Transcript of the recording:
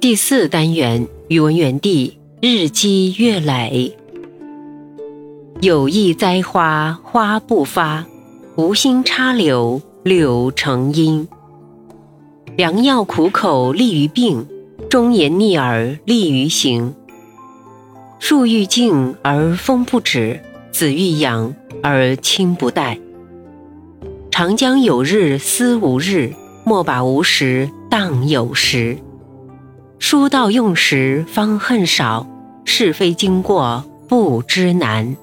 第四单元语文园地日积月累。有意栽花花不发，无心插柳柳成荫。良药苦口利于病，忠言逆耳利于行。树欲静而风不止，子欲养而亲不待。长江有日思无日，莫把无时当有时。书到用时方恨少，是非经过不知难。